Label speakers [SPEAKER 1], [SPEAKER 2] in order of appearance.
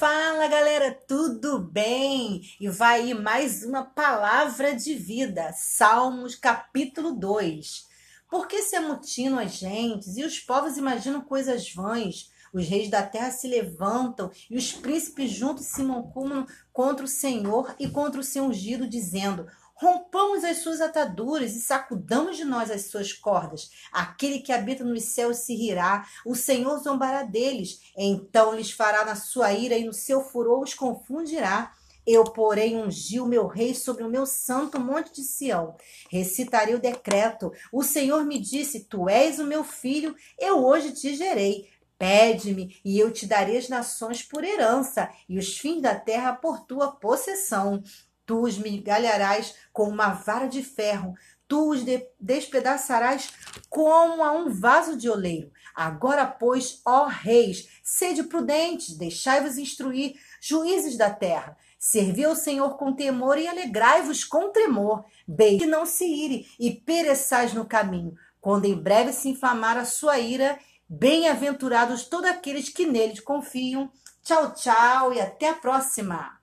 [SPEAKER 1] Fala galera, tudo bem? E vai aí mais uma palavra de vida, Salmos capítulo 2. Por que se amutinam as gentes e os povos imaginam coisas vãs? Os reis da terra se levantam e os príncipes juntos se mancumam contra o Senhor e contra o seu ungido, dizendo: Rompamos as suas ataduras e sacudamos de nós as suas cordas. Aquele que habita nos céus se rirá, o Senhor zombará deles. Então lhes fará na sua ira e no seu furor os confundirá. Eu, porém, ungi o meu rei sobre o meu santo monte de Sião. Recitarei o decreto. O Senhor me disse: Tu és o meu filho, eu hoje te gerei. Pede-me, e eu te darei as nações por herança, e os fins da terra por tua possessão. Tu os migalharás com uma vara de ferro, tu os de despedaçarás como a um vaso de oleiro. Agora, pois, ó reis, sede prudentes, deixai-vos instruir, juízes da terra. Servi ao Senhor com temor e alegrai-vos com tremor. Bem que não se ire e pereçais no caminho, quando em breve se inflamar a sua ira. Bem-aventurados todos aqueles que nele confiam. Tchau, tchau e até a próxima!